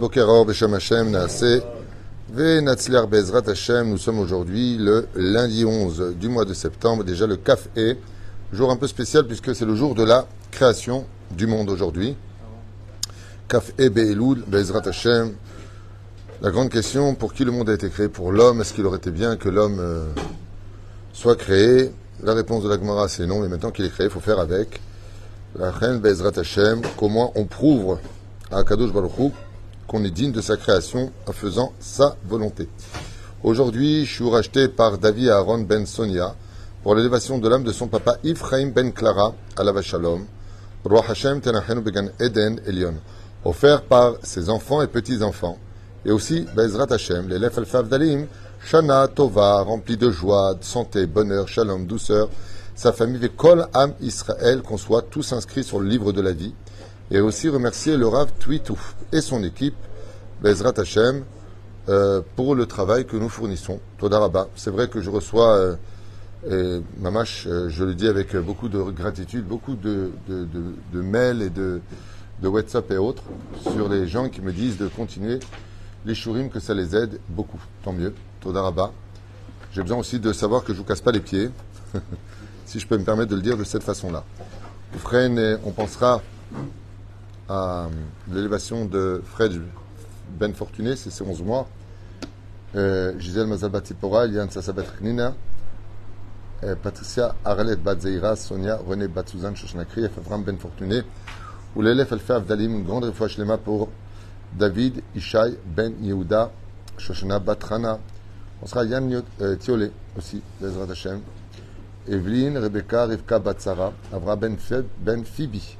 Nous sommes aujourd'hui le lundi 11 du mois de septembre, déjà le Kaf E, jour un peu spécial puisque c'est le jour de la création du monde aujourd'hui. Kaf E Be'elul Bezrat Hashem. La grande question, pour qui le monde a été créé? Pour l'homme, est-ce qu'il aurait été bien que l'homme euh, soit créé? La réponse de la Gemara c'est non, mais maintenant qu'il est créé, il faut faire avec. La reine Bezrat Hashem, comment on prouve à Kadosh Baruch qu'on est digne de sa création en faisant sa volonté. Aujourd'hui, je suis racheté par David Aaron Ben Sonia pour l'élévation de l'âme de son papa Ephraim Ben Clara à la Shalom, Roi Hashem Tenachenu Began Eden Elion, offert par ses enfants et petits-enfants, et aussi Bezrat Hashem, l'élève Alfav Dalim, Shana Tova, rempli de joie, de santé, bonheur, shalom, douceur, sa famille, Kol Am Israël, qu'on soit tous inscrits sur le livre de la vie, et aussi remercier le Rav Twitou et son équipe, Bezrat Hashem, euh, pour le travail que nous fournissons. Todaraba. C'est vrai que je reçois, euh, et Mamash, euh, je le dis avec beaucoup de gratitude, beaucoup de, mails et de, WhatsApp et autres sur les gens qui me disent de continuer les shurim, que ça les aide beaucoup. Tant mieux. Todaraba. J'ai besoin aussi de savoir que je vous casse pas les pieds, si je peux me permettre de le dire de cette façon-là. on pensera à l'élévation de Fred Ben Fortuné, c'est ses 11 mois. Euh, Gisèle Mazal Batipora, Eliane Sassabet Nina, euh, Patricia Arlet Batzeira, Sonia René Batzuzan Shoshnakri, Avram Ben Fortuné, ou l'élève Alfa Avdalim, une grande fois Shlema pour David Ishai Ben Yehuda, Shoshana Batrana. On sera Yann euh, aussi, Bezrat Hashem. Evelyne, Rebecca, Rivka Batsara, Avra Ben, ben Phoebe.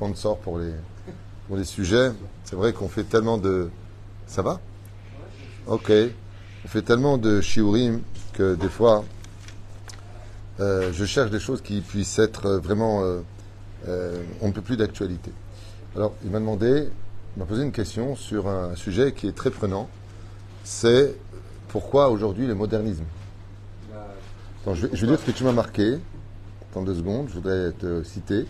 sponsor pour les, pour les sujets. C'est vrai qu'on fait tellement de. Ça va? Ok. On fait tellement de shiurim que des fois, euh, je cherche des choses qui puissent être vraiment. Euh, euh, on ne peut plus d'actualité. Alors, il m'a demandé, il m'a posé une question sur un sujet qui est très prenant. C'est pourquoi aujourd'hui le modernisme? Je, vais, je vais dire ce que tu m'as marqué. Dans deux secondes, je voudrais te citer.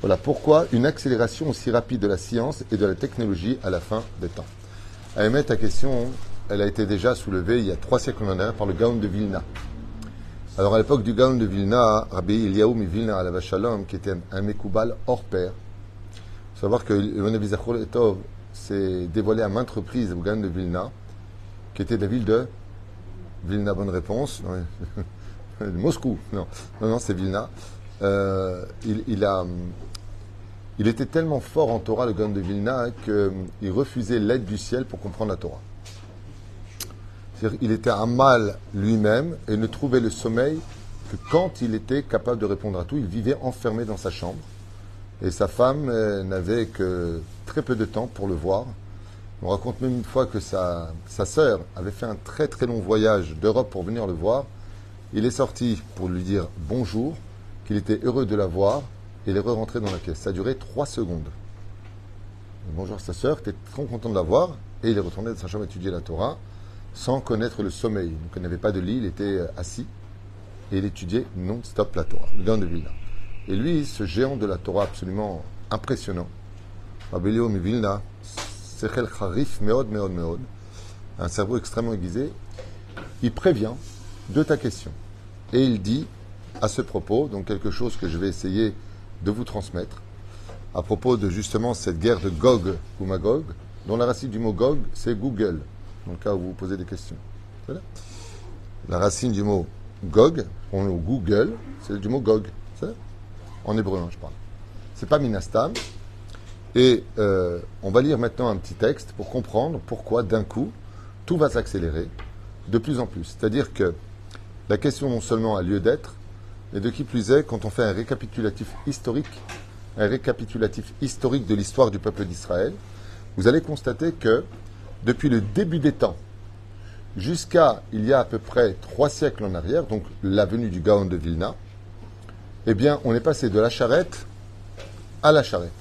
Voilà pourquoi une accélération aussi rapide de la science et de la technologie à la fin des temps. Ahmed, ta question, elle a été déjà soulevée il y a trois siècles en arrière par le Gaon de Vilna. Alors à l'époque du Gaon de Vilna, Rabbi Eliyahu Vilna à Shalom, qui était un Mekoubal hors pair, faut savoir que le Etov s'est dévoilé à maintes reprises au Gaon de Vilna, qui était la ville de Vilna, bonne réponse. Moscou, non, non, non c'est Vilna. Euh, il, était tellement fort en Torah, le Gaon de Vilna, qu'il refusait l'aide du ciel pour comprendre la Torah. Il était un mal lui-même et ne trouvait le sommeil que quand il était capable de répondre à tout. Il vivait enfermé dans sa chambre et sa femme euh, n'avait que très peu de temps pour le voir. On raconte même une fois que sa, sa sœur avait fait un très très long voyage d'Europe pour venir le voir. Il est sorti pour lui dire bonjour, qu'il était heureux de la voir il est re-rentré dans la pièce. Ça a duré trois secondes. Bonjour sa sœur, était trop content de la voir, et il est retourné dans sa chambre étudier la Torah sans connaître le sommeil. Donc il n'avait pas de lit, il était euh, assis et il étudiait non-stop la Torah, le de Vilna. Et lui, ce géant de la Torah absolument impressionnant, Rabelio Vilna, Sechel Charif, Meod, Meod, Meod, un cerveau extrêmement aiguisé, il prévient de ta question. Et il dit à ce propos, donc quelque chose que je vais essayer de vous transmettre à propos de justement cette guerre de Gog ou Magog, dont la racine du mot Gog, c'est Google, dans le cas où vous vous posez des questions. La racine du mot Gog, on Google, c'est du mot Gog. En hébreu, hein, je parle. C'est pas Minastam. Et euh, on va lire maintenant un petit texte pour comprendre pourquoi d'un coup tout va s'accélérer de plus en plus. C'est-à-dire que la question non seulement a lieu d'être, et de qui plus est, quand on fait un récapitulatif historique, un récapitulatif historique de l'histoire du peuple d'Israël, vous allez constater que depuis le début des temps jusqu'à il y a à peu près trois siècles en arrière, donc la venue du Gaon de Vilna, eh bien, on est passé de la charrette à la charrette.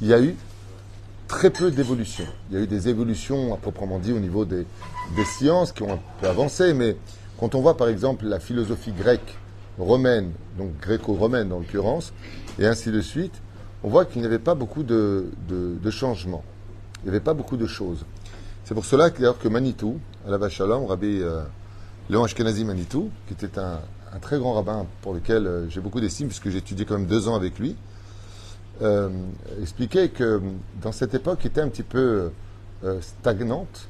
Il y a eu très peu d'évolutions. Il y a eu des évolutions à proprement dit au niveau des, des sciences qui ont un peu avancé, mais quand on voit par exemple la philosophie grecque, romaine, donc gréco-romaine en l'occurrence, et ainsi de suite, on voit qu'il n'y avait pas beaucoup de, de, changements. Il n'y avait pas beaucoup de choses. C'est pour cela que, que Manitou, à la Vachalom, Rabbi euh, Léon Ashkenazi Manitou, qui était un, un, très grand rabbin pour lequel euh, j'ai beaucoup d'estime, puisque j'ai étudié quand même deux ans avec lui, euh, expliquait que dans cette époque qui était un petit peu euh, stagnante,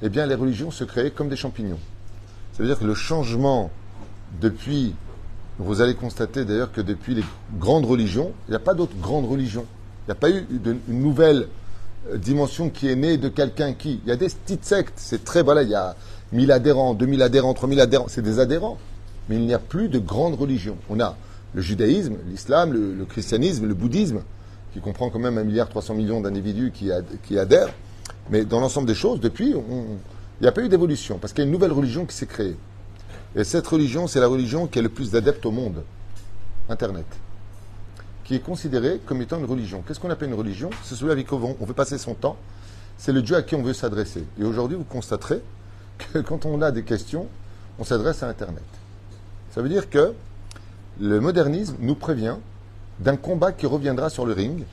eh bien les religions se créaient comme des champignons. Ça veut dire que le changement depuis, vous allez constater d'ailleurs que depuis les grandes religions, il n'y a pas d'autres grandes religions. Il n'y a pas eu de, une nouvelle euh, dimension qui est née de quelqu'un qui. Il y a des petites sectes, c'est très, voilà, il y a 1000 adhérents, 2000 adhérents, 3000 adhérents, c'est des adhérents. Mais il n'y a plus de grandes religions. On a le judaïsme, l'islam, le, christianisme, le bouddhisme, qui comprend quand même un milliard 300 millions d'individus qui, adhèrent. Mais dans l'ensemble des choses, depuis, il n'y a pas eu d'évolution, parce qu'il y a une nouvelle religion qui s'est créée. Et cette religion, c'est la religion qui a le plus d'adeptes au monde, Internet, qui est considérée comme étant une religion. Qu'est-ce qu'on appelle une religion? C'est celui avec qui on veut passer son temps, c'est le Dieu à qui on veut s'adresser. Et aujourd'hui, vous constaterez que quand on a des questions, on s'adresse à Internet. Ça veut dire que le modernisme nous prévient d'un combat qui reviendra sur le ring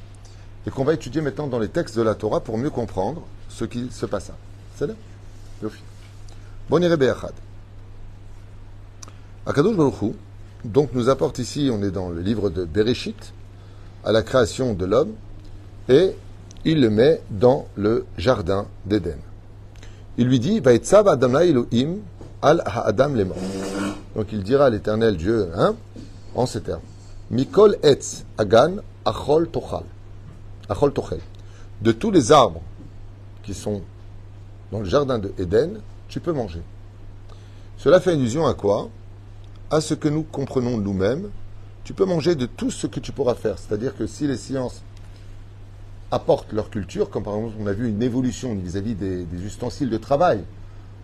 et qu'on va étudier maintenant dans les textes de la Torah pour mieux comprendre ce qui se passa. C'est là? Bon Akadosh Baruch donc nous apporte ici, on est dans le livre de Bereshit, à la création de l'homme, et il le met dans le jardin d'Éden. Il lui dit, Adam al. Donc il dira à l'éternel Dieu, hein, en ces termes, Mikol etz agan achol tochal. Achol tochel. De tous les arbres qui sont dans le jardin de Éden, tu peux manger. Cela fait allusion à quoi? À ce que nous comprenons nous-mêmes. Tu peux manger de tout ce que tu pourras faire. C'est-à-dire que si les sciences apportent leur culture, comme par exemple on a vu une évolution vis-à-vis des, ustensiles de travail,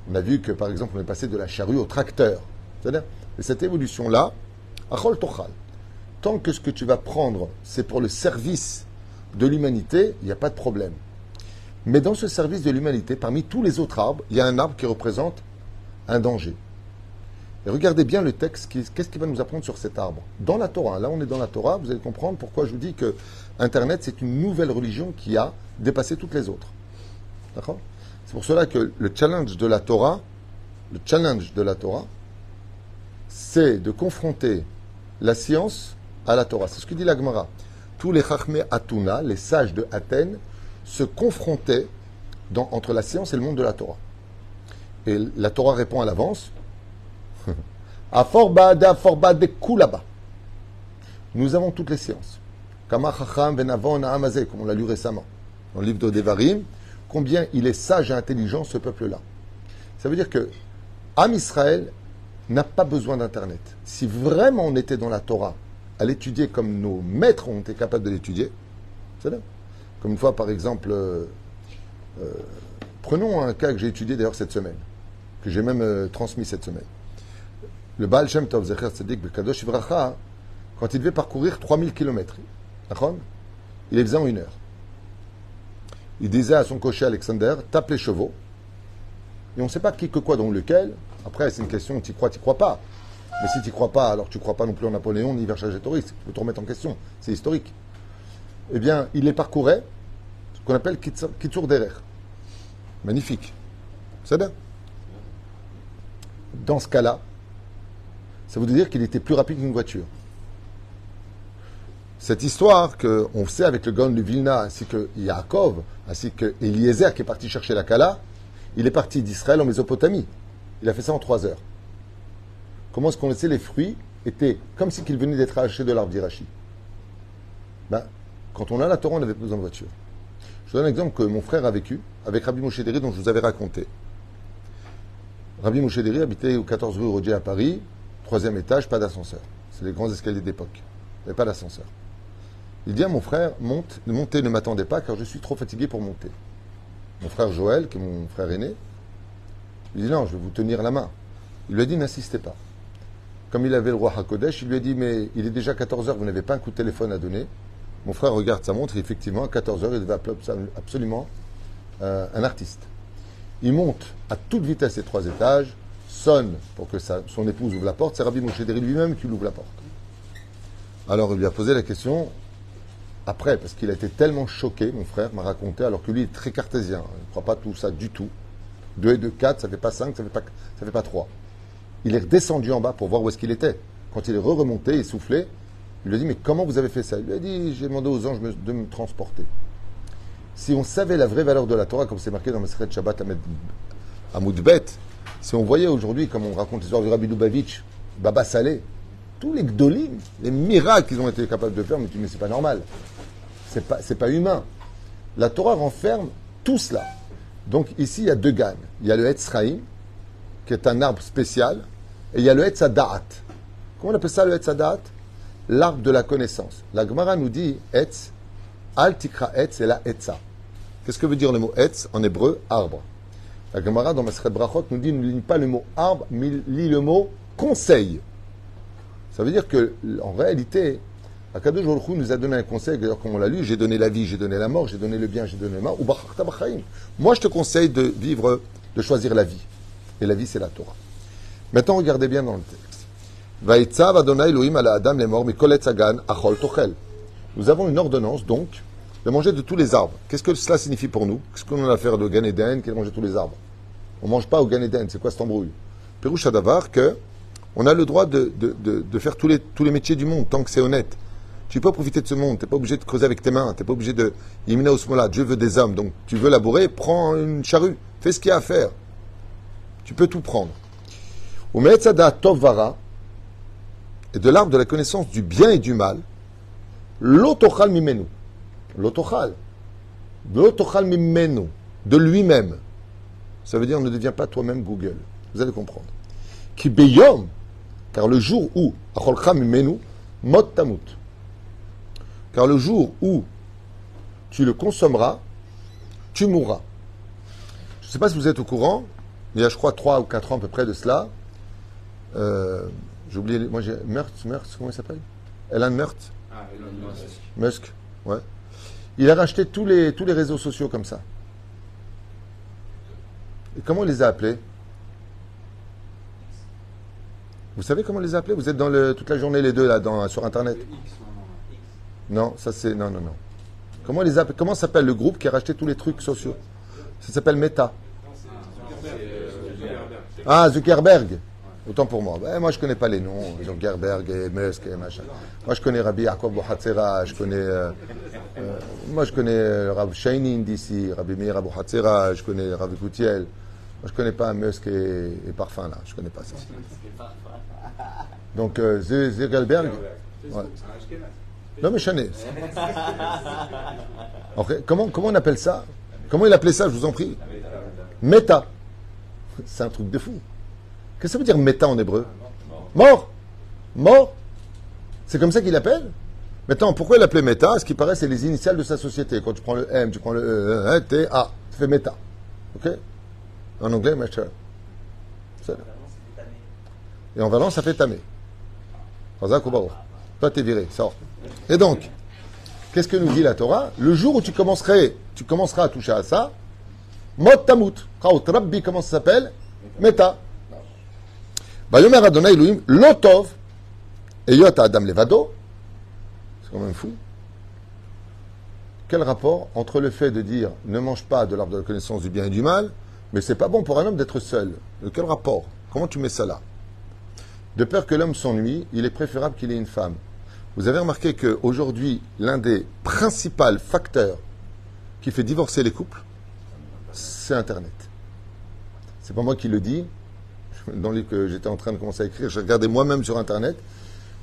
on a vu que par exemple on est passé de la charrue au tracteur. C'est-à-dire, cette évolution-là, achol tochal. Tant que ce que tu vas prendre, c'est pour le service de l'humanité, il n'y a pas de problème. Mais dans ce service de l'humanité, parmi tous les autres arbres, il y a un arbre qui représente un danger. Et regardez bien le texte, qu'est-ce qu'il va nous apprendre sur cet arbre Dans la Torah, là on est dans la Torah, vous allez comprendre pourquoi je vous dis que Internet c'est une nouvelle religion qui a dépassé toutes les autres. D'accord? C'est pour cela que le challenge de la Torah, le challenge de la Torah, c'est de confronter la science à la Torah. C'est ce que dit la Gemara. Tous les Chachmé Atuna, les sages de Athènes, se confronter entre la science et le monde de la Torah. Et la Torah répond à l'avance. Nous avons toutes les sciences. Comme on l'a lu récemment dans le livre de Devarim, combien il est sage et intelligent ce peuple-là. Ça veut dire que Am Israël n'a pas besoin d'Internet. Si vraiment on était dans la Torah à l'étudier comme nos maîtres ont été capables de l'étudier, c'est là. Comme une fois, par exemple, euh, euh, prenons un cas que j'ai étudié d'ailleurs cette semaine, que j'ai même euh, transmis cette semaine. Le Baal Shem Tov Zecher Tzedek Bekadosh Ivracha, quand il devait parcourir 3000 km, il les faisait en une heure. Il disait à son cocher Alexander, tape les chevaux, et on ne sait pas qui que quoi dans lequel. Après, c'est une question, tu crois, tu crois pas. Mais si tu crois pas, alors tu crois pas non plus en Napoléon ni Vercingétorix. Tu peux te remettre en question. C'est historique eh bien, il les parcourait, ce qu'on appelle Kitsur Derer. Magnifique. C'est bien. Dans ce cas-là, ça veut dire qu'il était plus rapide qu'une voiture. Cette histoire qu'on sait avec le Gaon de Vilna, ainsi que Yaakov, ainsi que Eliezer qui est parti chercher la Kala, il est parti d'Israël en Mésopotamie. Il a fait ça en trois heures. Comment est-ce qu'on sait les fruits étaient comme si qu'ils venaient d'être arrachés de l'arbre d'Irachi? Ben, quand on a la Torah, on n'avait pas besoin de voiture. Je vous donne un exemple que mon frère a vécu avec Rabbi Moshe dont je vous avais raconté. Rabbi Moshe habitait au 14 rue Rodier à Paris, troisième étage, pas d'ascenseur. C'est les grands escaliers d'époque. Il n'y avait pas d'ascenseur. Il dit à mon frère, monte, monter ne m'attendez pas car je suis trop fatigué pour monter. mon frère Joël, qui est mon frère aîné, il dit non, je vais vous tenir la main. Il lui a dit n'insistez pas. Comme il avait le roi Hakodesh, il lui a dit mais il est déjà 14h, vous n'avez pas un coup de téléphone à donner. Mon frère regarde sa montre effectivement, à 14h, il devait appeler absolument euh, un artiste. Il monte à toute vitesse les trois étages, sonne pour que son épouse ouvre la porte. C'est Rabbi Moshe lui-même qui ouvre la porte. Alors il lui a posé la question après, parce qu'il a été tellement choqué, mon frère m'a raconté, alors que lui est très cartésien, il ne croit pas tout ça du tout. 2 et 2, 4, ça ne fait pas 5, ça ne fait, pas, ça fait pas 3. Il est redescendu en bas pour voir où est-ce qu'il était. Quand il est re-remonté, essoufflé, il lui a dit, mais comment vous avez fait ça? Il lui a dit, j'ai demandé aux anges de me transporter. Si on savait la vraie valeur de la Torah, comme c'est marqué dans Maseret Shabbat à Moudbet, si on voyait aujourd'hui, comme on raconte l'histoire du Rabbi Lubavitch, Baba Saleh, tous les gdolim, les miracles qu'ils ont été capables de faire, mais tu mais c'est pas normal. C'est pas, pas humain. La Torah renferme tout cela. Donc ici, il y a deux gannes. Il y a le Etzraïm, qui est un arbre spécial, et il y a le Etzadat. Comment on appelle ça le Etzadat L'arbre de la connaissance. La Gemara nous dit Etz, Al Tikra Etz et la Etza. Qu'est-ce que veut dire le mot Etz en hébreu? Arbre. La Gemara dans Masret Brachot nous dit ne lit pas le mot arbre, mais lit le mot conseil. Ça veut dire que, en réalité, Akadosh Baruch nous a donné un conseil, d'ailleurs, comme on l'a lu, j'ai donné la vie, j'ai donné la mort, j'ai donné le bien, j'ai donné le mal, ou Moi, je te conseille de vivre, de choisir la vie. Et la vie, c'est la Torah. Maintenant, regardez bien dans le texte. Nous avons une ordonnance, donc, de manger de tous les arbres. Qu'est-ce que cela signifie pour nous? Qu'est-ce qu'on a à faire de Gan Eden qui est de tous les arbres? On ne mange pas au Gan Eden, c'est quoi cette embrouille? Pérouche Adavar que on a le droit de, faire tous les, tous les métiers du monde tant que c'est honnête. Tu peux profiter de ce monde, tu n'es pas obligé de creuser avec tes mains, tu n'es pas obligé de. Imina Osmola, Dieu veut des hommes, donc tu veux labourer, prends une charrue, fais ce qu'il y a à faire. Tu peux tout prendre. Tovara, et de l'arbre de la connaissance du bien et du mal, l'otochal mimenu. L'otochal. L'otochal mimenu. De lui-même. Ça veut dire ne deviens pas toi-même Google. Vous allez comprendre. Qui beyom, car le jour où, mimenu, mot tamut. Car le jour où tu le consommeras, tu mourras. Je ne sais pas si vous êtes au courant, il y a, je crois, 3 ou 4 ans à peu près de cela. Euh, j'ai oublié, moi j'ai. Mertz, Mertz, comment il s'appelle? Elon Mertz Ah, Elon Musk. Musk, ouais. Il a racheté tous les, tous les réseaux sociaux comme ça. Et comment il les a appelés? Vous savez comment les a appelés? Vous êtes dans le, toute la journée les deux là dans, sur Internet? Non, ça c'est. Non, non, non. Comment, les comment s'appelle le groupe qui a racheté tous les trucs sociaux? Ça s'appelle Meta. Ah, Zuckerberg. Autant pour moi. Ben, moi, je ne connais pas les noms. Zuckerberg et Musk et machin. Moi, je connais Rabbi Yaakov Bouhatzera. Je connais. Euh, euh, moi, je connais Rabbi Shainin d'ici, Rabbi Meir Abu je connais Rabbi Goutiel. Moi, je ne connais pas Musk et, et, Parfum, là. Je ne connais pas ça. Donc, euh, Zuckerberg. Ouais. Non, mais je comment, comment on appelle ça? Comment il appelait ça, je vous en prie? Méta. C'est un truc de fou. Qu'est-ce que ça veut dire méta en hébreu Mort Mort C'est comme ça qu'il appelle Maintenant, pourquoi il appelait méta Ce qui paraît, c'est les initiales de sa société. Quand tu prends le M, tu prends le E, T, A, tu fais méta. Ok En anglais, master. Et en Valence, ça fait tamé. Toi, t'es viré, sors. Et donc, qu'est-ce que nous dit la Torah Le jour où tu commencerais, tu commenceras à toucher à ça, Mot Tamut. Rabbi, comment ça s'appelle Meta. Bayomer Adonai Elohim, Lotov, et Yot Adam Levado. C'est quand même fou. Quel rapport entre le fait de dire ne mange pas de l'arbre de la connaissance du bien et du mal, mais c'est pas bon pour un homme d'être seul Quel rapport? Comment tu mets ça là? De peur que l'homme s'ennuie, il est préférable qu'il ait une femme. Vous avez remarqué qu'aujourd'hui, l'un des principaux facteurs qui fait divorcer les couples, c'est Internet. C'est pas moi qui le dis. Dans le livre que j'étais en train de commencer à écrire, j'ai regardé moi-même sur Internet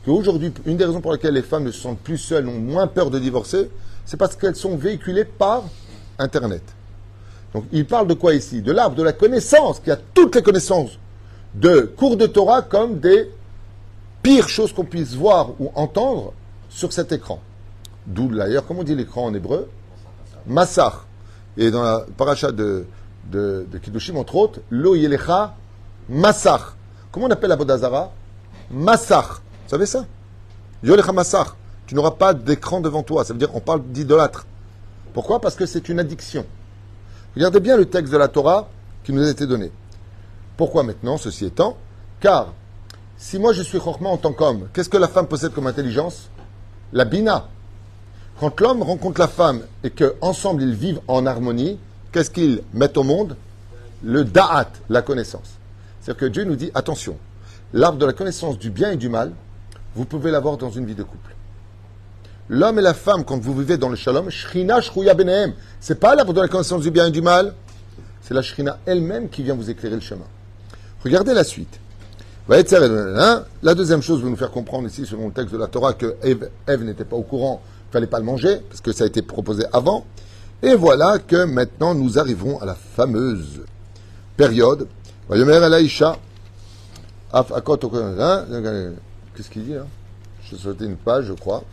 qu'aujourd'hui, une des raisons pour lesquelles les femmes ne se sentent plus seules, ont moins peur de divorcer, c'est parce qu'elles sont véhiculées par Internet. Donc, il parle de quoi ici? De l'arbre de la connaissance, qui a toutes les connaissances de cours de Torah comme des pires choses qu'on puisse voir ou entendre sur cet écran. D'où d'ailleurs, comment on dit l'écran en hébreu Massar. Et dans la paracha de, de, de Kiddushim, entre autres, Lo Yelecha Massach. Comment on appelle la Bodazara Massach. Vous savez ça Yolecha Massach. Tu n'auras pas d'écran devant toi. Ça veut dire on parle d'idolâtre. Pourquoi? Parce que c'est une addiction. Regardez bien le texte de la Torah qui nous a été donné. Pourquoi maintenant, ceci étant Car si moi je suis Chorma en tant qu'homme, qu'est-ce que la femme possède comme intelligence? La bina. Quand l'homme rencontre la femme et qu'ensemble ils vivent en harmonie, qu'est-ce qu'ils mettent au monde? Le da'at, la connaissance. C'est-à-dire que Dieu nous dit attention, l'arbre de la connaissance du bien et du mal, vous pouvez l'avoir dans une vie de couple. L'homme et la femme, quand vous vivez dans le shalom, shrina shruya benehem. C'est pas l'arbre de la connaissance du bien et du mal, c'est la shrina elle-même qui vient vous éclairer le chemin. Regardez la suite. La deuxième chose, vous nous faire comprendre ici, selon le texte de la Torah, que Ève, n'était pas au courant, il fallait pas le manger, parce que ça a été proposé avant. Et voilà que maintenant nous arrivons à la fameuse période. Qu'est-ce qu'il dit là J'ai sauté une page, je crois.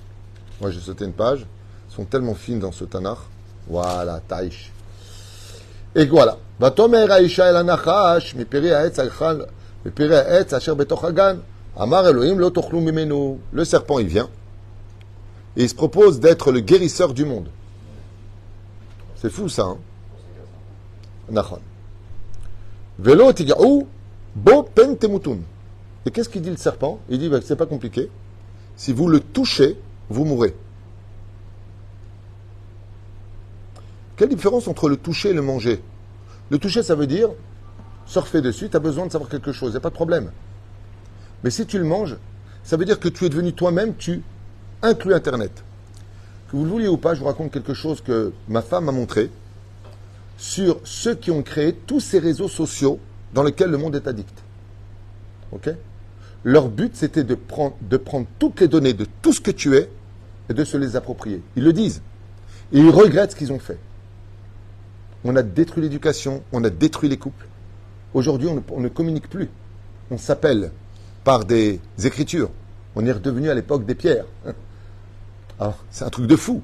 Moi, j'ai sauté une page. Ils sont tellement fines dans ce Tanakh. Voilà, Taïch. Et voilà. ותאמר האישה אל הנחש, מפרי העץ אכל, מפרי העץ אשר בתוך הגן. אמר אלוהים לא תאכלו ממנו. Le serpent, il vient. Et il se propose d'être le guérisseur du monde. C'est fou ça, hein Nachon. Velo tigaou, bo pen temutun. Et qu'est-ce qu'il dit le serpent? Il dit, bah, c'est pas compliqué. Si vous le touchez, vous mourrez. Quelle différence entre le toucher et le manger? Le toucher, ça veut dire surfer dessus, tu as besoin de savoir quelque chose, il n'y a pas de problème. Mais si tu le manges, ça veut dire que tu es devenu toi-même, tu inclus Internet. Que vous le vouliez ou pas, je vous raconte quelque chose que ma femme m'a montré sur ceux qui ont créé tous ces réseaux sociaux dans lesquels le monde est addict. Ok? Leur but, c'était de prendre, de prendre toutes les données de tout ce que tu es et de se les approprier. Ils le disent. Et ils regrettent ce qu'ils ont fait. On a détruit l'éducation, on a détruit les couples. Aujourd'hui, on, ne communique plus. On s'appelle par des écritures. On est redevenu à l'époque des pierres. Alors, c'est un truc de fou.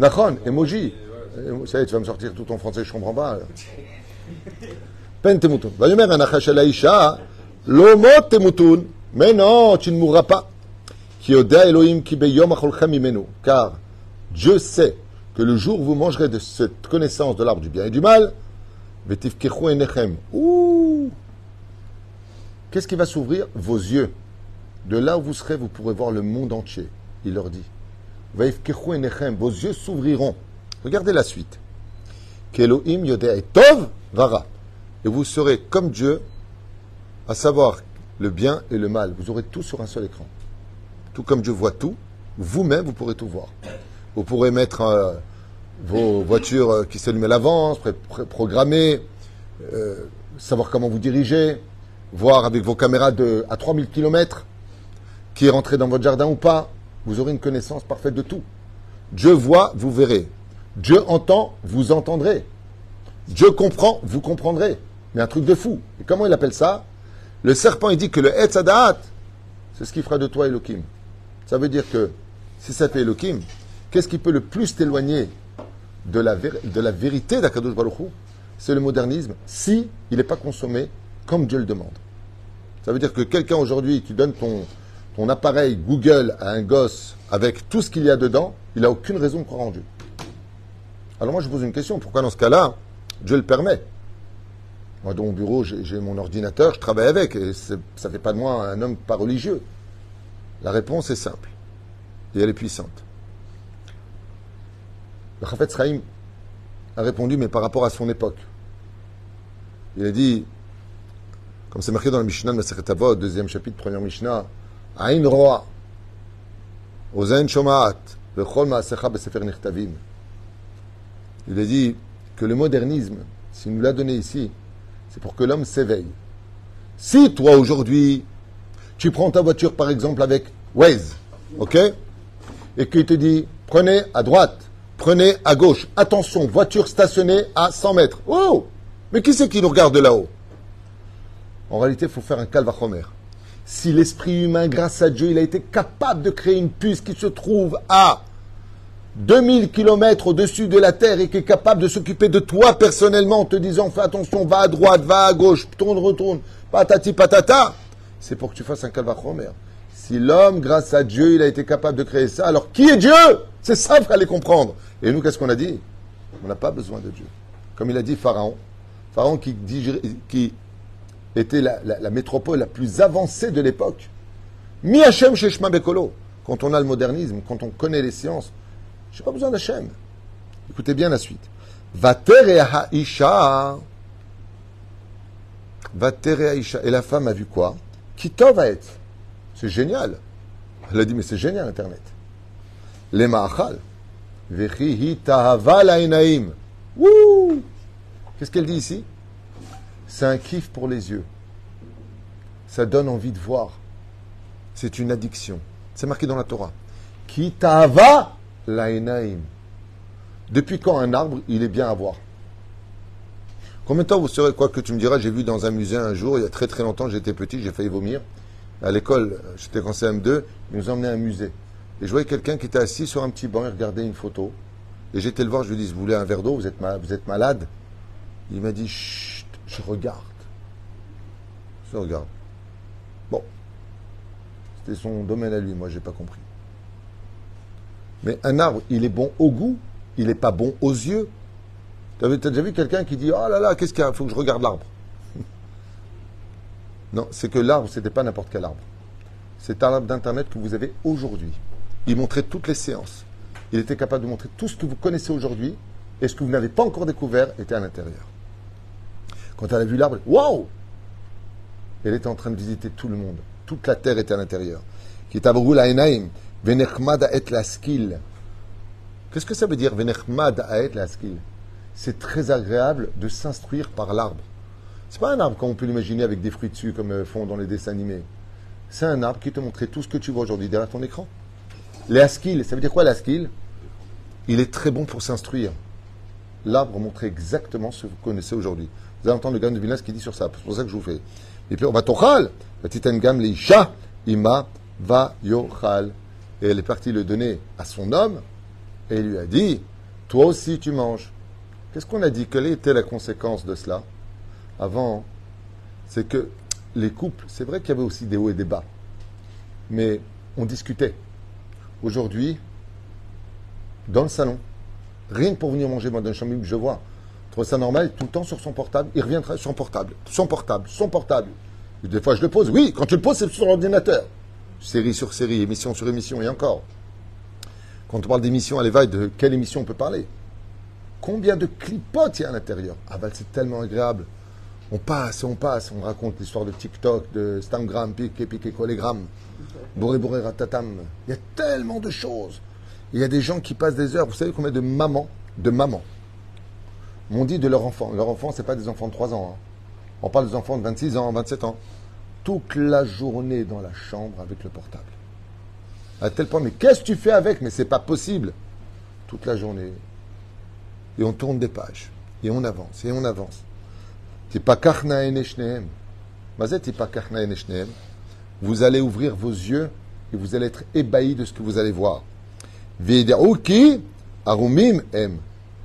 Un emoji, peine ça y est, tu vas me sortir tout en français, je comprends pas. Pen temutun. Mais non, tu ne mourras pas. Car Dieu sait que le jour où vous mangerez de cette connaissance de l'arbre du bien et du mal, Qu'est-ce qui va s'ouvrir? Vos yeux. De là où vous serez, vous pourrez voir le monde entier. Il leur dit. Vos yeux s'ouvriront. Regardez la suite. vara. Et vous serez comme Dieu, à savoir le bien et le mal. Vous aurez tout sur un seul écran. Tout comme Dieu voit tout, vous-même, vous pourrez tout voir. Vous pourrez mettre euh, vos voitures euh, qui s'allument à l'avance, programmer, euh, savoir comment vous dirigez, voir avec vos caméras de, à 3000 km qui est rentré dans votre jardin ou pas. Vous aurez une connaissance parfaite de tout. Dieu voit, vous verrez. Dieu entend, vous entendrez. Dieu comprend, vous comprendrez. Mais un truc de fou. Et comment il appelle ça? Le serpent, il dit que le Etzadat, c'est ce qui fera de toi Elohim. Ça veut dire que si ça fait Elohim, qu'est-ce qui peut le plus t'éloigner de la, vérité d'Akadosh Baruch C'est le modernisme, si il n'est pas consommé comme Dieu le demande. Ça veut dire que quelqu'un aujourd'hui qui donne ton, ton appareil Google à un gosse avec tout ce qu'il y a dedans, il n'a aucune raison de croire en Dieu. Alors moi je pose une question, pourquoi dans ce cas-là, Dieu le permet? Moi dans mon bureau, j'ai mon ordinateur, je travaille avec, et ça ne fait pas de moi un homme pas religieux. La réponse est simple, et elle est puissante. Le Chafetz Chaim a répondu, mais par rapport à son époque. Il a dit, comme c'est marqué dans le Mishnah de Masechet Avot, deuxième chapitre, première Mishnah, Aïn Roa, Ozen Shomaat, Vechol Maasecha Besefer Nichtavim. Il a dit que le modernisme, s'il nous l'a donné ici, c'est pour que l'homme s'éveille. Si toi aujourd'hui, tu prends ta voiture par exemple avec Waze, ok Et qu'il te dit, prenez à droite, Prenez à gauche. Attention, voiture stationnée à 100 mètres. Oh Mais qui c'est qui nous regarde de là-haut? En réalité, il faut faire un calvachomer. Si l'esprit humain, grâce à Dieu, il a été capable de créer une puce qui se trouve à 2000 kilomètres au-dessus de la terre et qui est capable de s'occuper de toi personnellement en te disant fais attention, va à droite, va à gauche, tourne, retourne, patati patata, c'est pour que tu fasses un calvachomer. Si l'homme, grâce à Dieu, il a été capable de créer ça, alors qui est Dieu? C'est ça qu'il fallait comprendre. Et nous, qu'est-ce qu'on a dit? On n'a pas besoin de Dieu. Comme il a dit Pharaon, Pharaon qui, était la, métropole la plus avancée de l'époque. Mi Hachem Sheshma Bekolo. Quand on a le modernisme, quand on connaît les sciences, je pas besoin d'Hachem. Écoutez bien la suite. Vater et Haisha. Vater et la femme a vu quoi? Kitov va être? C'est génial. Elle a dit, mais c'est génial Internet. Les ma'achal. Vechi tahava Wouh Qu'est-ce qu'elle dit ici? C'est un kiff pour les yeux. Ça donne envie de voir. C'est une addiction. C'est marqué dans la Torah. Ki ta'ava lainaim. Depuis quand un arbre, il est bien à voir? Combien de temps vous serez, quoi que tu me diras, j'ai vu dans un musée un jour, il y a très très longtemps, j'étais petit, j'ai failli vomir. À l'école, j'étais en CM2, ils nous emmenaient à un musée. Et je voyais quelqu'un qui était assis sur un petit banc et regardait une photo. Et j'étais le voir, je lui dis, vous voulez un verre d'eau, vous êtes, vous êtes malade? Il m'a dit, chut, je regarde. Je regarde. Bon. C'était son domaine à lui, moi j'ai pas compris. Mais un arbre, il est bon au goût, il n'est pas bon aux yeux. Tu as déjà vu quelqu'un qui dit, oh là là, qu'est-ce qu'il y a? Il faut que je regarde l'arbre. non, c'est que l'arbre, ce n'était pas n'importe quel arbre. C'est un arbre d'Internet que vous avez aujourd'hui. Il montrait toutes les séances. Il était capable de montrer tout ce que vous connaissez aujourd'hui et ce que vous n'avez pas encore découvert était à l'intérieur. Quand elle a vu l'arbre, waouh Elle était en train de visiter tout le monde. Toute la terre était à l'intérieur. Qui et Qu'est-ce que ça veut dire C'est très agréable de s'instruire par l'arbre. C'est pas un arbre comme on peut l'imaginer avec des fruits dessus comme euh, font dans les dessins animés. C'est un arbre qui te montrait tout ce que tu vois aujourd'hui derrière ton écran. Les askil, ça veut dire quoi l'askil Il est très bon pour s'instruire. L'arbre montrait exactement ce que vous connaissez aujourd'hui. Vous allez entendre le gamme de Vilnas qui dit sur ça. C'est pour ça que je vous fais. Et puis on va tochal. Petit gamme les ima va. Et elle est partie le donner à son homme et lui a dit Toi aussi tu manges. Qu'est-ce qu'on a dit? Quelle était la conséquence de cela? Avant, c'est que les couples, c'est vrai qu'il y avait aussi des hauts et des bas, mais on discutait. Aujourd'hui, dans le salon, rien que pour venir manger, moi, d'un chambre, je vois, trouve ça normal, tout le temps sur son portable, il revient sur son portable, son portable, son portable. des fois, je le pose. Oui, quand tu le poses, c'est sur l'ordinateur. Série sur série, émission sur émission, et encore. Quand on parle d'émission à l'éveil, de quelle émission on peut parler? Combien de clipotes il y a à l'intérieur? Ah ben, c'est tellement agréable. On passe, on passe, on raconte l'histoire de TikTok, de Stamgram, Pique, Pique, Collégram, Boré, Boré, Ratatam. Il y a tellement de choses. Il y a des gens qui passent des heures. Vous savez combien de mamans, de mamans, m'ont dit de leur enfant? Leur enfant, ce pas des enfants de 3 ans. Hein. On parle des enfants de 26 ans, 27 ans. Toute la journée dans la chambre avec le portable. À tel point, mais qu'est-ce que tu fais avec? Mais c'est pas possible. Toute la journée. Et on tourne des pages. Et on avance. Et on avance. Vous allez ouvrir vos yeux et vous allez être ébahis de ce que vous allez voir. Et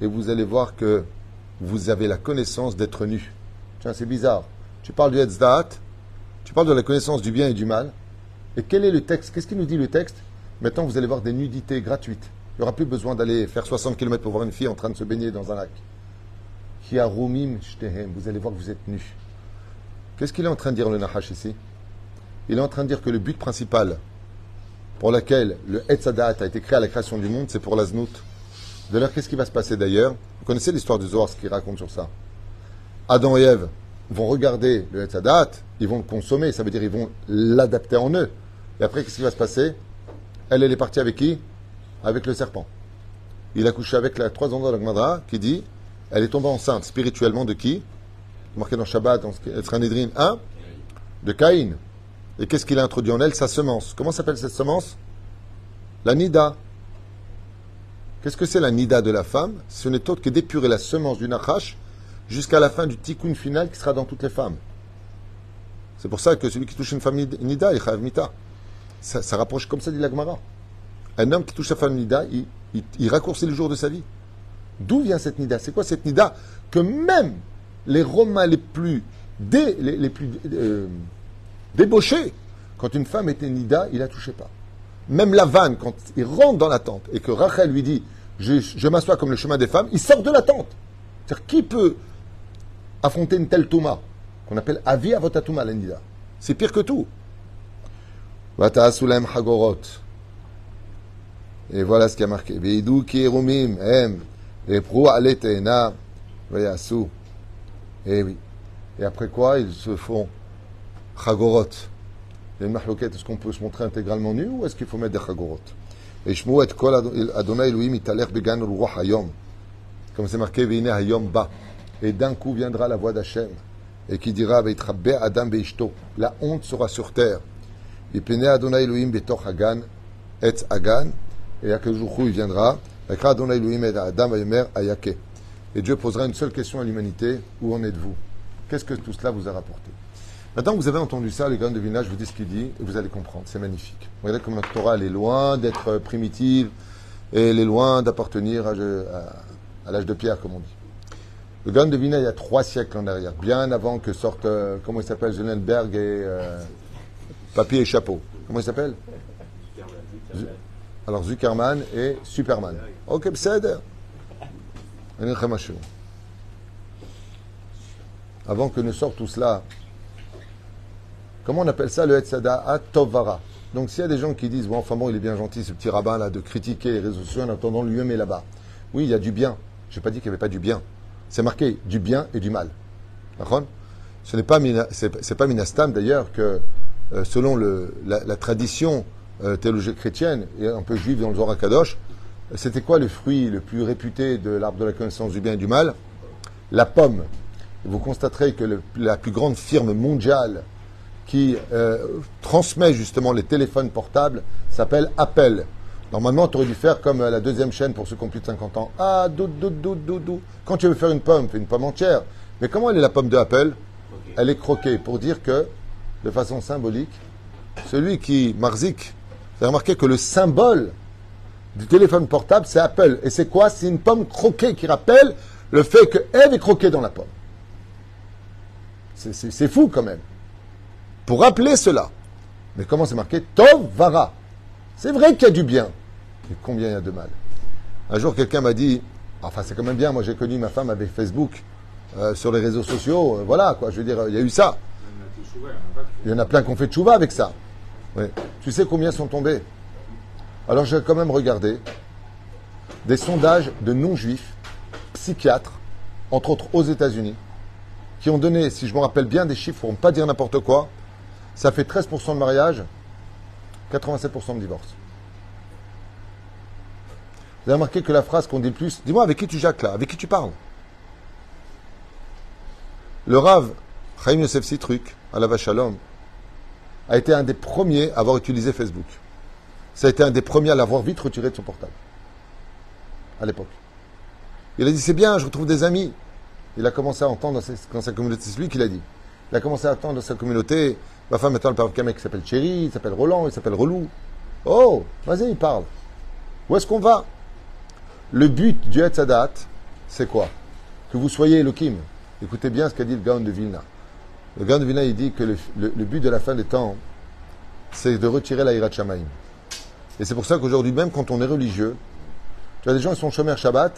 vous allez voir que vous avez la connaissance d'être nu. Tiens, c'est bizarre. Tu parles du Hetzdaat, tu parles de la connaissance du bien et du mal. Et quel est le texte Qu'est-ce qu'il nous dit le texte? Maintenant, vous allez voir des nudités gratuites. Il n'y aura plus besoin d'aller faire 60 km pour voir une fille en train de se baigner dans un lac. Vous allez voir que vous êtes nus. Qu'est-ce qu'il est en train de dire le Nahash ici? Il est en train de dire que le but principal pour lequel le Etzadat a été créé à la création du monde, c'est pour la Znout. De l'heure, qu'est-ce qui va se passer d'ailleurs? Vous connaissez l'histoire du Zohar, ce qu'il raconte sur ça? Adam et Ève vont regarder le Etzadat, ils vont le consommer, ça veut dire ils vont l'adapter en eux. Et après, qu'est-ce qui va se passer? Elle, elle est partie avec qui? Avec le serpent. Il a couché avec la trois ans dans la qui dit elle est tombée enceinte spirituellement de qui? Marqué dans Shabbat, dans Etzranedrin 1 De Caïn. Et qu'est-ce qu'il a introduit en elle? Sa semence. Comment s'appelle cette semence? La Nida. Qu'est-ce que c'est la Nida de la femme? Ce n'est autre que d'épurer la semence du Nachash jusqu'à la fin du tikkun final qui sera dans toutes les femmes. C'est pour ça que celui qui touche une famille Nida, il Mita. Ça, rapproche comme ça dit la Gemara. Un homme qui touche sa femme Nida, il, raccourcit le jour de sa vie. D'où vient cette Nida? C'est quoi cette Nida Que même les Romains les plus, les, plus euh, débauchés, quand une femme était Nida, il la touchait pas. Même la vanne, quand il rentre dans la tente et que Rachel lui dit Je, m'assois comme le chemin des femmes, il sort de la tente. C'est-à-dire, qui peut affronter une telle Touma qu'on appelle Avi Avotatuma, la Nida C'est pire que tout. Hagorot. Et voilà ce qui a marqué. Veidou ki erumim, em, et après quoi, ils se font chagorot. Il y est-ce qu'on peut se montrer intégralement nu ou est-ce qu'il faut mettre des chagorot Et et kol Adonai Elohim. Comme c'est marqué, hayom. Et d'un coup viendra la voix d'Hachem et qui dira, adam beishto. La honte sera sur terre. Et Adonai et et à quel jour il viendra. Et Dieu posera une seule question à l'humanité où en êtes-vous? Qu'est-ce que tout cela vous a rapporté? Maintenant que vous avez entendu ça, les grands de je vous dis ce qu'il dit et vous allez comprendre. C'est magnifique. Regardez comme notre Torah, est loin d'être primitive et elle est loin d'appartenir à, l'âge de pierre, comme on dit. Le Gaon de il y a trois siècles en arrière, bien avant que sortent, euh, comment il s'appelle, Zenenberg et euh, Papier et Chapeau. Comment il s'appelle? Alors Zuckerman et Superman. Ok, c'est Avant que ne sorte tout cela, comment on appelle ça le Hetzada Tovara Donc s'il y a des gens qui disent, bon, enfin bon, il est bien gentil ce petit rabbin là de critiquer les réseaux sociaux en attendant lui met là-bas. Oui, il y a du bien. Je n'ai pas dit qu'il n'y avait pas du bien. C'est marqué du bien et du mal. Ce n'est pas, c'est, pas Minastam d'ailleurs que, euh, selon la tradition euh, théologie chrétienne et un peu juive dans le Zohar Kadosh, c'était quoi le fruit le plus réputé de l'arbre de la connaissance du bien et du mal? La pomme. Vous constaterez que la plus grande firme mondiale qui euh, transmet justement les téléphones portables s'appelle Apple. Normalement, tu aurais dû faire comme la deuxième chaîne pour ceux qui ont plus de 50 ans. Ah, dou, dou, dou, dou, dou. Quand tu veux faire une pomme, fais une pomme entière. Mais comment elle est la pomme de Apple Elle est croquée pour dire que, de façon symbolique, celui qui, marzik, vous avez remarqué que le symbole du téléphone portable, c'est Apple. Et c'est quoi? C'est une pomme croquée qui rappelle le fait que Eve est croquée dans la pomme. C'est fou quand même. Pour rappeler cela. Mais comment c'est marqué? Tov Vara. C'est vrai qu'il y a du bien. Combien il y a de mal Un jour, quelqu'un m'a dit Enfin, c'est quand même bien. Moi, j'ai connu ma femme avec Facebook, euh, sur les réseaux sociaux. Euh, voilà, quoi. Je veux dire, il y a eu ça. Il y en a plein qui ont fait de chouva avec ça. Tu sais combien sont tombés? Alors j'ai quand même regardé des sondages de non-juifs, psychiatres, entre autres aux États-Unis, qui ont donné, si je me rappelle bien des chiffres, pour ne pas dire n'importe quoi, ça fait 13% de mariage, 87% de divorce. Vous avez remarqué que la phrase qu'on dit le plus, dis-moi avec qui tu jacques là, avec qui tu parles? Le Rav, Chaim Yosef Sitruk, à la Vachalom, a été un des premiers à avoir utilisé Facebook. Ça a été un des premiers à l'avoir vite retiré de son portable. À l'époque. Il a dit c'est bien, je retrouve des amis. Il a commencé à entendre dans sa, communauté, c'est lui qui l'a dit. Il a commencé à entendre dans sa communauté, ma femme avec un mec qui s'appelle Chéri, il s'appelle Roland, il s'appelle Relou. Oh, vas-y, il parle. Où est-ce qu'on va? Le but du Hetzadat, c'est quoi Que vous soyez Elohim. Écoutez bien ce qu'a dit le Gaon de Vilna. Le Grand Vina, il dit que le, but de la fin des temps, c'est de retirer la Shamaim. Et c'est pour ça qu'aujourd'hui, même quand on est religieux, tu as des gens qui sont chômeurs Shabbat,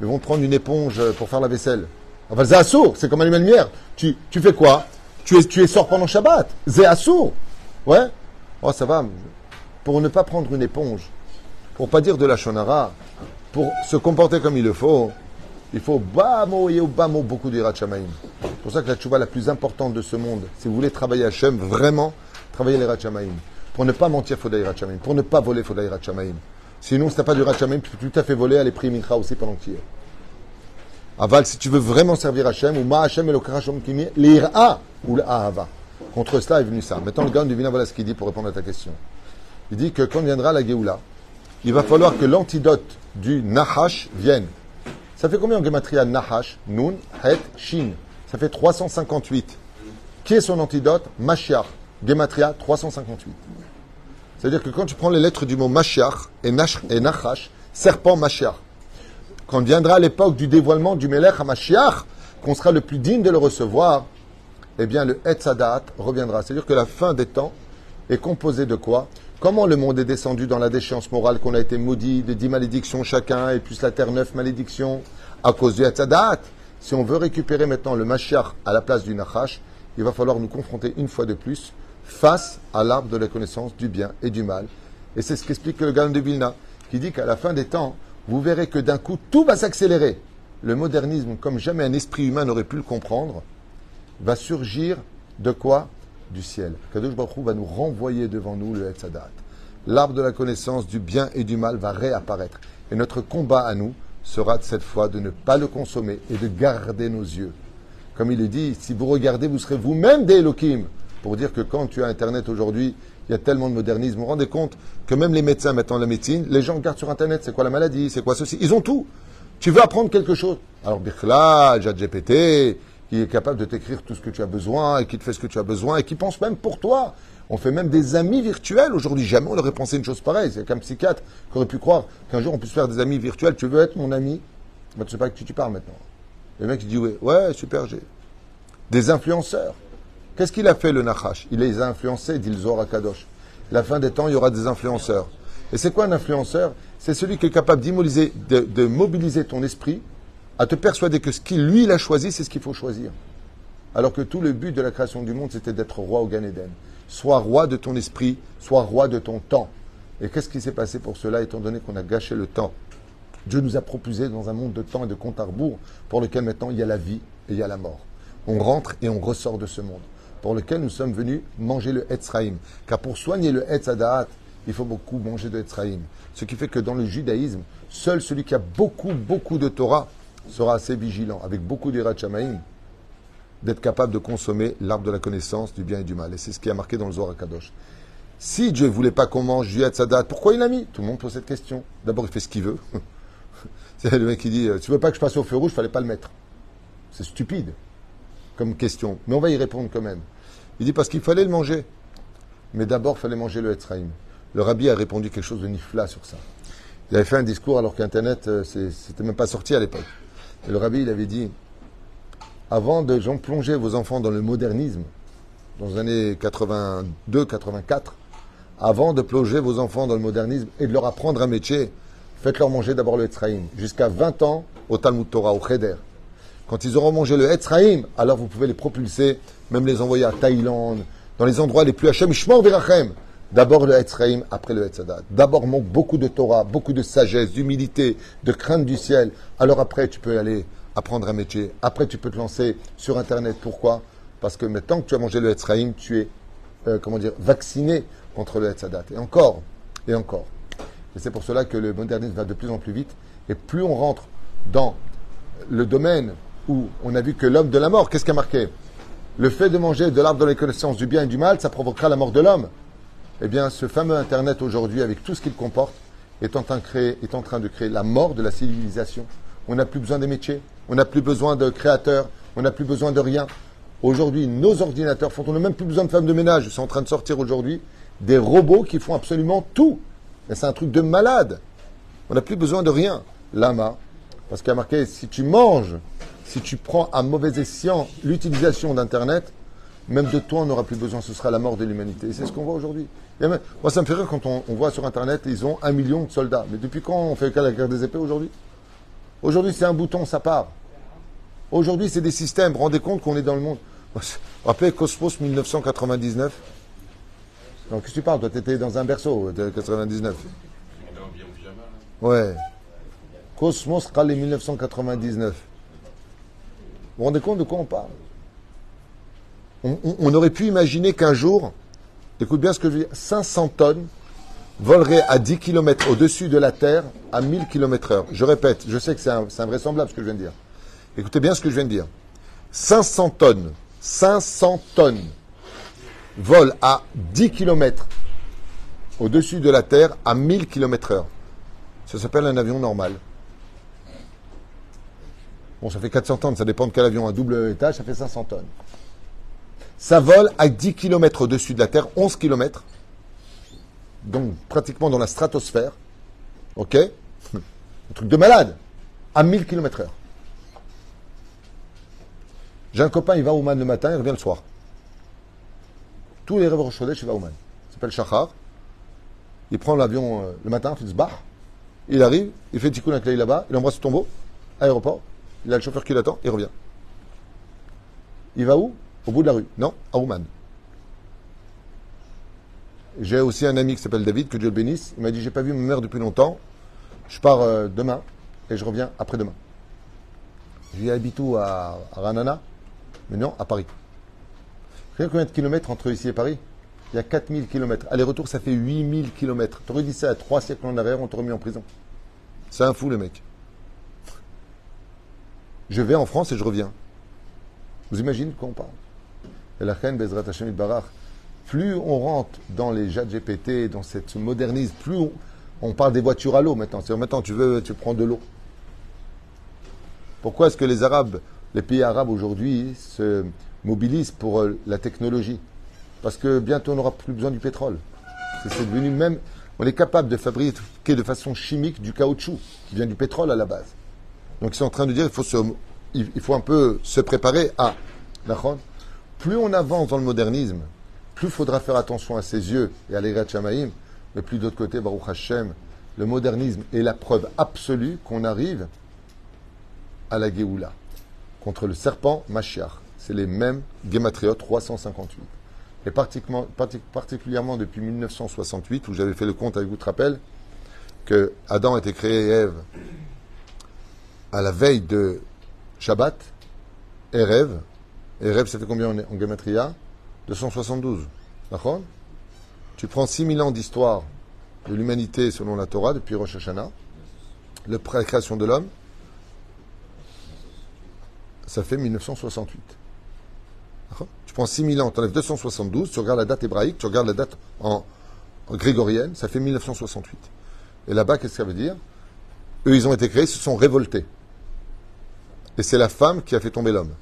ils vont prendre une éponge pour faire la vaisselle. Enfin, c'est c'est comme un lumière. Tu, tu fais quoi tu es, tu sort pendant Shabbat. C'est. Ouais Oh, ça va. Pour ne pas prendre une éponge, pour pas dire de la shonara, pour se comporter comme il le faut, il faut bamo et bamo beaucoup Shamaim. C'est pour ça que la tchouva la plus importante de ce monde, si vous voulez travailler à Hachem, vraiment, travaillez les Shamaim. Pour ne pas mentir, faut des Shamaim. Pour ne pas voler, faut des Shamaim. Sinon, si tu n'as pas du Shamaim, tu peux tout à fait voler, aller prier Mincha aussi pendant qu'il Aval, si tu veux vraiment servir Hachem, ou Ma Hachem et le Karachom Kimi, l'Ira ou l'Ahava. Contre cela est venu ça. Maintenant, le gars du voilà ce qu'il dit pour répondre à ta question. Il dit que quand viendra la Géoula, il va falloir que l'antidote du Nahash vienne. Ça fait combien en Gematria Nahash, Nun, Het, Shin? Ça fait 358. Qui est son antidote? Mashiach. Gematria 358. C'est-à-dire que quand tu prends les lettres du mot Mashiach et, Nachash, serpent Mashiach, quand viendra l'époque du dévoilement du Melech à Mashiach, qu'on sera le plus digne de le recevoir, eh bien le Etzadat reviendra. C'est-à-dire que la fin des temps est composée de quoi? Comment le monde est descendu dans la déchéance morale, qu'on a été maudit de dix malédictions chacun, et plus la terre neuf malédictions, à cause du Etzadat Si on veut récupérer maintenant le Mashiach à la place du Nachash, il va falloir nous confronter une fois de plus face à l'arbre de la connaissance du bien et du mal. Et c'est ce qu'explique le Gaon de Vilna, qui dit qu'à la fin des temps, vous verrez que d'un coup, tout va s'accélérer. Le modernisme, comme jamais un esprit humain n'aurait pu le comprendre, va surgir de quoi? Du ciel. Kadosh Baruch va nous renvoyer devant nous le Etzadat. L'arbre de la connaissance du bien et du mal va réapparaître. Et notre combat à nous sera cette fois de ne pas le consommer et de garder nos yeux. Comme il est dit, si vous regardez, vous serez vous-même des Elohim. Pour dire que quand tu as Internet aujourd'hui, il y a tellement de modernisme. Vous vous rendez compte que même les médecins mettant la médecine, les gens regardent sur Internet, c'est quoi la maladie, c'est quoi ceci. Ils ont tout. Tu veux apprendre quelque chose. Alors Birkla, GPT, qui est capable de t'écrire tout ce que tu as besoin et qui te fait ce que tu as besoin et qui pense même pour toi. On fait même des amis virtuels aujourd'hui. Jamais on aurait pensé une chose pareille. C'est qu'un psychiatre qui aurait pu croire qu'un jour on puisse faire des amis virtuels. Tu veux être mon ami? Tu ne sais pas que qui tu parles maintenant. Le mec il dit ouais, ouais, super, j'ai. Des influenceurs. Qu'est-ce qu'il a fait le Nachash? Il les a influencés, dit le Zohar Kadosh. La fin des temps, il y aura des influenceurs. Et c'est quoi un influenceur? C'est celui qui est capable d'immobiliser, de, mobiliser ton esprit à te persuader que ce qu'il, lui, a choisi, c'est ce qu'il faut choisir. Alors que tout le but de la création du monde, c'était d'être roi au Gan Eden. Sois roi de ton esprit, sois roi de ton temps. Et qu'est-ce qui s'est passé pour cela, étant donné qu'on a gâché le temps? Dieu nous a propulsé dans un monde de temps et de compte à rebours pour lequel maintenant il y a la vie et il y a la mort. On rentre et on ressort de ce monde pour lequel nous sommes venus manger le Etzraïm. Car pour soigner le Etzadat, il faut beaucoup manger de Etzraïm. Ce qui fait que dans le judaïsme, seul celui qui a beaucoup, beaucoup de Torah sera assez vigilant, avec beaucoup d'Irachamaïm, d'être capable de consommer l'arbre de la connaissance du bien et du mal. Et c'est ce qui a marqué dans le Zohar Kadosh. Si Dieu ne voulait pas qu'on mange du Etzadat, pourquoi il l'a mis? Tout le monde pose cette question. D'abord, il fait ce qu'il veut. c'est le mec qui dit Tu veux pas que je passe au feu rouge, il fallait pas le mettre. C'est stupide comme question, mais on va y répondre quand même. Il dit parce qu'il fallait le manger. Mais d'abord, il fallait manger le Etzraïm. Le rabbi a répondu quelque chose de nifla sur ça. Il avait fait un discours alors qu'Internet, euh, c'était même pas sorti à l'époque. Le rabbi, il avait dit avant de plonger vos enfants dans le modernisme, dans les années 82-84, avant de plonger vos enfants dans le modernisme et de leur apprendre un métier, faites-leur manger d'abord le Etzraïm. Jusqu'à 20 ans au Talmud Torah, au Cheder. Quand ils auront mangé le Etzraïm, alors vous pouvez les propulser, même les envoyer à Thaïlande, dans les endroits les plus Hachem, Virachem. D'abord le Etzraïm, après le Etzadat. D'abord beaucoup de Torah, beaucoup de sagesse, d'humilité, de crainte du ciel. Alors après, tu peux aller apprendre un métier. Après, tu peux te lancer sur Internet. Pourquoi? Parce que maintenant que tu as mangé le Etzraïm, tu es, euh, comment dire, vacciné contre le Etzadat. Et encore, et encore. Et c'est pour cela que le modernisme va de plus en plus vite. Et plus on rentre dans le domaine où on a vu que l'homme de la mort, qu'est-ce qui a marqué? Le fait de manger de l'arbre de la connaissance du bien et du mal, ça provoquera la mort de l'homme. Eh bien, ce fameux Internet aujourd'hui, avec tout ce qu'il comporte, est en, train de créer, la mort de la civilisation. On n'a plus besoin des métiers, on n'a plus besoin de créateurs, on n'a plus besoin de rien. Aujourd'hui, nos ordinateurs font, on n'a même plus besoin de femmes de ménage. C'est en train de sortir aujourd'hui des robots qui font absolument tout. c'est un truc de malade. On n'a plus besoin de rien. Lama, parce qu'il y a marqué, si tu manges si tu prends à mauvais escient l'utilisation d'Internet, même de toi, on n'aura plus besoin. Ce sera la mort de l'humanité. C'est ce qu'on voit aujourd'hui. Moi, ça me fait rire quand on, voit sur Internet, ils ont un million de soldats. Mais depuis quand on fait la guerre des épées aujourd'hui? Aujourd'hui, c'est un bouton, ça part. Aujourd'hui, c'est des systèmes. Rendez compte qu'on est dans le monde. Rappelez Cosmos 1999. Donc, qu'est-ce que tu parles? Toi, tu étais dans un berceau, 99. Ouais. Cosmos Rallye 1999. Vous vous rendez compte de quoi on parle? On, aurait pu imaginer qu'un jour, écoute bien ce que je dire, 500 tonnes voleraient à 10 km au-dessus de la Terre à 1000 km heure. Je répète, je sais que c'est invraisemblable ce que je viens de dire. Écoutez bien ce que je viens de dire. 500 tonnes, 500 tonnes volent à 10 km au-dessus de la Terre à 1000 km heure. Ça s'appelle un avion normal. Bon, ça fait 400 tonnes, ça dépend de quel avion. Un double étage, ça fait 500 tonnes. Ça vole à 10 km au-dessus de la Terre, 11 km. donc pratiquement dans la stratosphère, ok? Un truc de malade, à 1000 km heure. J'ai un copain, il va au Man le matin, il revient le soir. Tous les rêves Rochodesh, il va au Man. Il s'appelle Shachar. Il prend l'avion euh, le matin, il se barre. Il arrive, il fait tikkun avec là-bas, il embrasse le tombeau, aéroport, il a le chauffeur qui l'attend, il revient. Il va où? Au bout de la rue. Non, à Ouman. J'ai aussi un ami qui s'appelle David, que Dieu le bénisse. Il m'a dit J'ai pas vu ma mère depuis longtemps. Je pars euh, demain et je reviens après-demain. J'y habite où à, Ranana? Mais non, à Paris. Vous combien de kilomètres entre ici et Paris? Il y a 4000 kilomètres. Aller-retour, ça fait 8000 kilomètres. aurais dit ça à trois siècles en arrière, on t'aurait mis en prison. C'est un fou, le mec. Je vais en France et je reviens. Vous imaginez de quoi on parle? Et la Bezrat plus on rentre dans les jets GPT, dans cette modernisme, plus on, parle des voitures à l'eau maintenant. C'est maintenant tu veux, tu prends de l'eau. Pourquoi est-ce que les Arabes, les pays arabes aujourd'hui se mobilisent pour euh, la technologie? Parce que bientôt on n'aura plus besoin du pétrole. C'est devenu même, on est capable de fabriquer de façon chimique du caoutchouc qui vient du pétrole à la base. Donc ils sont en train de dire qu'il faut, il faut un peu se préparer à. Plus on avance dans le modernisme, plus il faudra faire attention à ses yeux et à l'Egat Shamaïm, mais plus d'autre côté, Baruch Hashem, le modernisme est la preuve absolue qu'on arrive à la Géoula. Contre le serpent Mashiach. C'est les mêmes Gematriot 358. Et particulièrement depuis 1968, où j'avais fait le compte avec vous, te rappelle, que Adam été créé et Ève à la veille de Shabbat, Erev. Erev, ça fait combien en, en Gematria 272. D'accord? Tu prends 6000 ans d'histoire de l'humanité selon la Torah depuis Rosh Hashanah, la création de l'homme, ça fait 1968. Tu prends 6000 ans, tu enlèves 272, tu regardes la date hébraïque, tu regardes la date en, grégorienne, ça fait 1968. Et là-bas, qu'est-ce que ça veut dire? Eux, ils ont été créés, ils se sont révoltés. Et c'est la femme qui a fait tomber l'homme.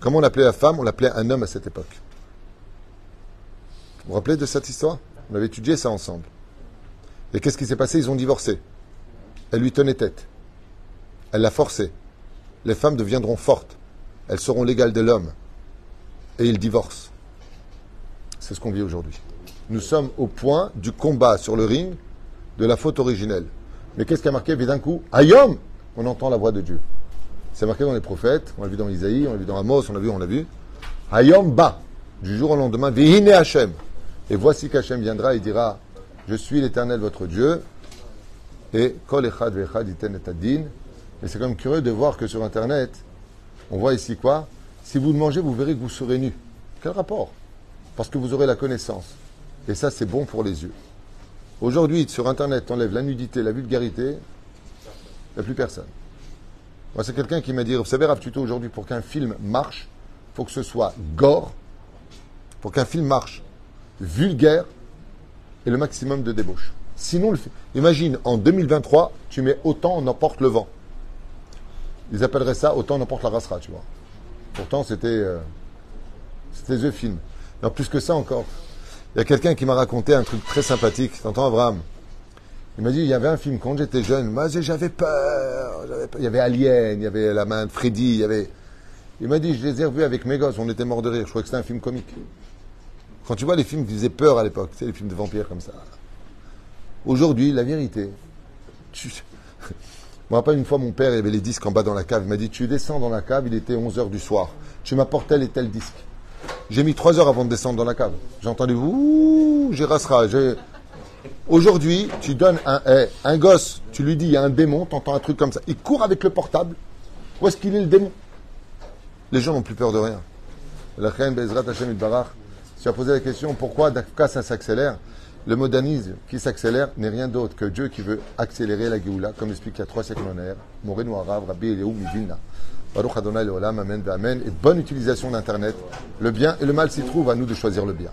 Comment on appelait la femme On l'appelait un homme à cette époque. Vous vous rappelez de cette histoire? On avait étudié ça ensemble. Et qu'est-ce qui s'est passé? Ils ont divorcé. Elle lui tenait tête. Elle l'a forcé. Les femmes deviendront fortes. Elles seront légales de l'homme. Et ils divorcent. C'est ce qu'on vit aujourd'hui. Nous sommes au point du combat sur le ring de la faute originelle. Mais qu'est-ce qui a marqué? D'un coup Ayom On entend la voix de Dieu. C'est marqué dans les prophètes, on l'a vu dans Isaïe, on l'a vu dans Amos, on l'a vu, on l'a vu. Ayom ba, du jour au lendemain, vihine Hashem. Et voici qu'Hachem viendra et dira Je suis l'Éternel votre Dieu. Et Kol Echad Vechad Iten et Adin. C'est quand même curieux de voir que sur Internet, on voit ici quoi? Si vous mangez, vous verrez que vous serez nu. Quel rapport? Parce que vous aurez la connaissance. Et ça, c'est bon pour les yeux. Aujourd'hui, sur Internet, on enlève la nudité, la vulgarité, il n'y a plus personne. Moi, c'est quelqu'un qui m'a dit, vous savez, Rav Tuto, aujourd'hui, pour qu'un film marche, faut que ce soit gore. Pour qu'un film marche, vulgaire et le maximum de débauche. Sinon, imagine, en 2023, tu mets autant on emporte le vent. Ils appelleraient ça autant on emporte la rasera, tu vois. Pourtant, c'était euh, c'était The Film. Non, plus que ça encore. Il y a quelqu'un qui m'a raconté un truc très sympathique. T'entends, Abraham? Il m'a dit, il y avait un film quand j'étais jeune. Moi, j'avais peur, Il y avait Alien, il y avait La main de Freddy, il y avait... Il m'a dit, je les ai revus avec mes gosses, on était morts de rire. Je crois que c'était un film comique. Quand tu vois les films qui faisaient peur à l'époque, tu sais, les films de vampires comme ça. Aujourd'hui, la vérité. Je me rappelle une fois, mon père, il avait les disques en bas dans la cave. Il m'a dit Tu descends dans la cave, il était 11h du soir. Tu m'apportes tel et tel disque. J'ai mis 3 heures avant de descendre dans la cave. J'ai entendu Ouh, j'ai rassera. Aujourd'hui, tu donnes un, eh, un gosse, tu lui dis il y a un démon, tu entends un truc comme ça. Il court avec le portable. Où est-ce qu'il est le démon? Les gens n'ont plus peur de rien. La Bezrat Hashem tu as posé la question pourquoi cas ça s'accélère? Le modernisme qui s'accélère n'est rien d'autre que Dieu qui veut accélérer la Géoula, comme explique il y a trois siècles en arrière. Moreno Rabbi Eliou, Mivilna. Baruch Adonai Leolam, Amen, Amen. Et bonne utilisation d'Internet. Le bien et le mal s'y trouvent, à nous de choisir le bien.